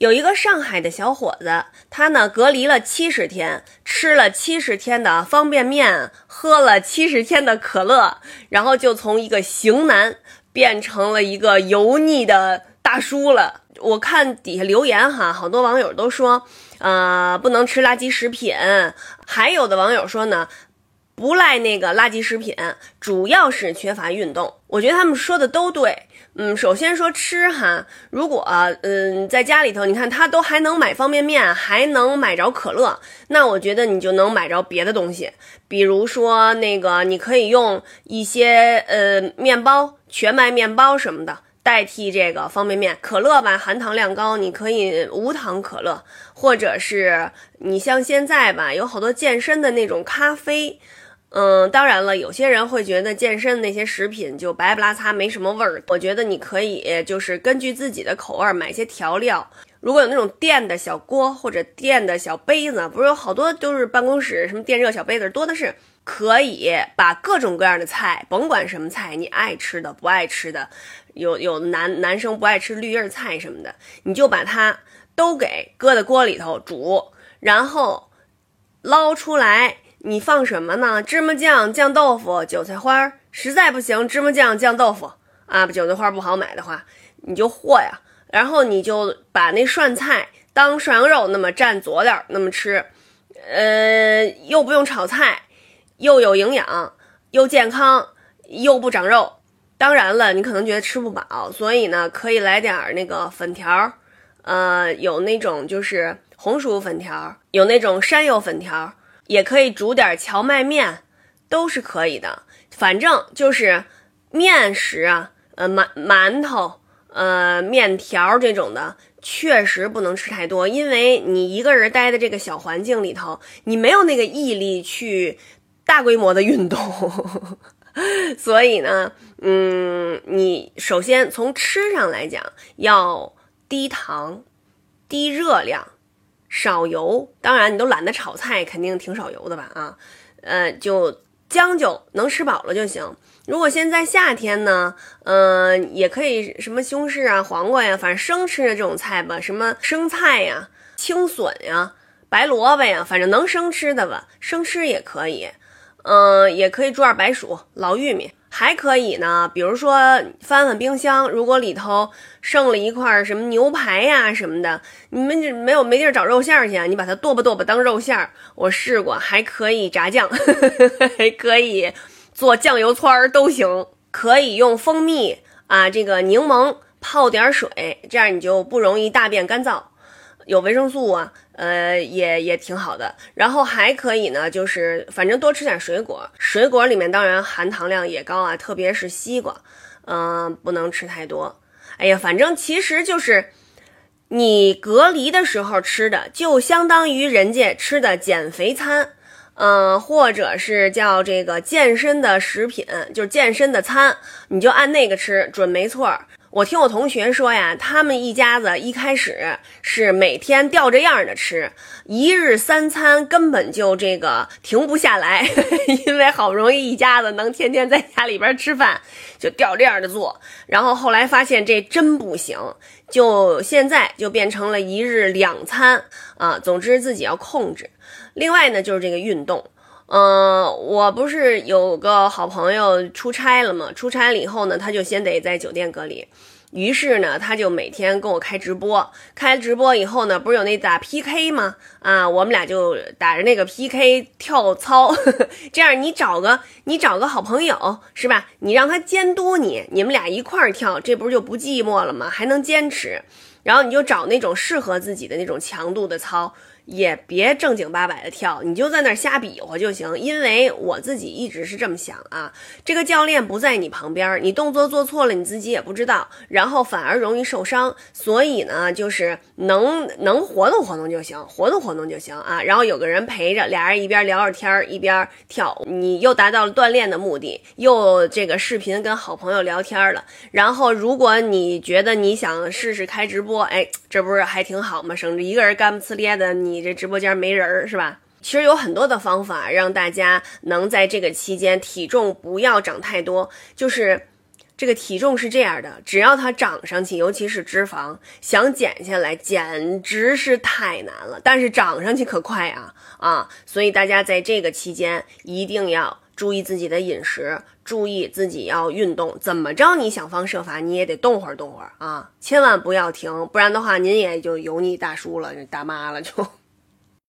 有一个上海的小伙子，他呢隔离了七十天，吃了七十天的方便面，喝了七十天的可乐，然后就从一个型男变成了一个油腻的大叔了。我看底下留言哈，好多网友都说，呃，不能吃垃圾食品，还有的网友说呢。不赖那个垃圾食品，主要是缺乏运动。我觉得他们说的都对。嗯，首先说吃哈，如果嗯在家里头，你看他都还能买方便面，还能买着可乐，那我觉得你就能买着别的东西，比如说那个你可以用一些呃面包、全麦面包什么的。代替这个方便面，可乐吧，含糖量高，你可以无糖可乐，或者是你像现在吧，有好多健身的那种咖啡，嗯，当然了，有些人会觉得健身那些食品就白不拉擦，没什么味儿。我觉得你可以就是根据自己的口味买些调料，如果有那种电的小锅或者电的小杯子，不是有好多都是办公室什么电热小杯子多的是。可以把各种各样的菜，甭管什么菜，你爱吃的不爱吃的，有有男男生不爱吃绿叶菜什么的，你就把它都给搁在锅里头煮，然后捞出来。你放什么呢？芝麻酱、酱豆腐、韭菜花。实在不行，芝麻酱、酱豆腐啊，韭菜花不好买的话，你就和呀。然后你就把那涮菜当涮羊肉那么蘸佐料那么吃，呃，又不用炒菜。又有营养，又健康，又不长肉。当然了，你可能觉得吃不饱，所以呢，可以来点儿那个粉条，呃，有那种就是红薯粉条，有那种山药粉条，也可以煮点荞麦面，都是可以的。反正就是面食啊，呃，馒馒头，呃，面条这种的，确实不能吃太多，因为你一个人待在这个小环境里头，你没有那个毅力去。大规模的运动，所以呢，嗯，你首先从吃上来讲，要低糖、低热量、少油。当然，你都懒得炒菜，肯定挺少油的吧？啊，呃，就将就能吃饱了就行。如果现在夏天呢，嗯，也可以什么西红柿啊、黄瓜呀，反正生吃的这种菜吧，什么生菜呀、青笋呀、白萝卜呀，反正能生吃的吧，生吃也可以。嗯，也可以煮点白薯、老玉米，还可以呢。比如说翻翻冰箱，如果里头剩了一块什么牛排呀什么的，你们就没有没地儿找肉馅儿去啊？你把它剁吧剁吧当肉馅儿，我试过，还可以炸酱，还可以做酱油串儿都行。可以用蜂蜜啊，这个柠檬泡点水，这样你就不容易大便干燥。有维生素啊，呃，也也挺好的。然后还可以呢，就是反正多吃点水果，水果里面当然含糖量也高啊，特别是西瓜，嗯，不能吃太多。哎呀，反正其实就是你隔离的时候吃的，就相当于人家吃的减肥餐，嗯，或者是叫这个健身的食品，就是健身的餐，你就按那个吃，准没错。我听我同学说呀，他们一家子一开始是每天吊着样的吃，一日三餐根本就这个停不下来，因为好不容易一家子能天天在家里边吃饭，就吊着样的做。然后后来发现这真不行，就现在就变成了一日两餐啊。总之自己要控制。另外呢，就是这个运动。嗯，我不是有个好朋友出差了吗？出差了以后呢，他就先得在酒店隔离。于是呢，他就每天跟我开直播。开直播以后呢，不是有那打 PK 吗？啊，我们俩就打着那个 PK 跳操。这样你找个你找个好朋友是吧？你让他监督你，你们俩一块儿跳，这不是就不寂寞了吗？还能坚持。然后你就找那种适合自己的那种强度的操。也别正经八百的跳，你就在那儿瞎比划就行。因为我自己一直是这么想啊，这个教练不在你旁边，你动作做错了，你自己也不知道，然后反而容易受伤。所以呢，就是能能活动活动就行，活动活动就行啊。然后有个人陪着，俩人一边聊着天儿一边跳，你又达到了锻炼的目的，又这个视频跟好朋友聊天了。然后如果你觉得你想试试开直播，哎，这不是还挺好吗？省着一个人干不呲咧的你。你这直播间没人是吧？其实有很多的方法让大家能在这个期间体重不要长太多，就是这个体重是这样的，只要它长上去，尤其是脂肪，想减下来简直是太难了。但是长上去可快啊啊！所以大家在这个期间一定要注意自己的饮食，注意自己要运动。怎么着，你想方设法你也得动会儿动会儿啊，千万不要停，不然的话您也就油腻大叔了，大妈了就。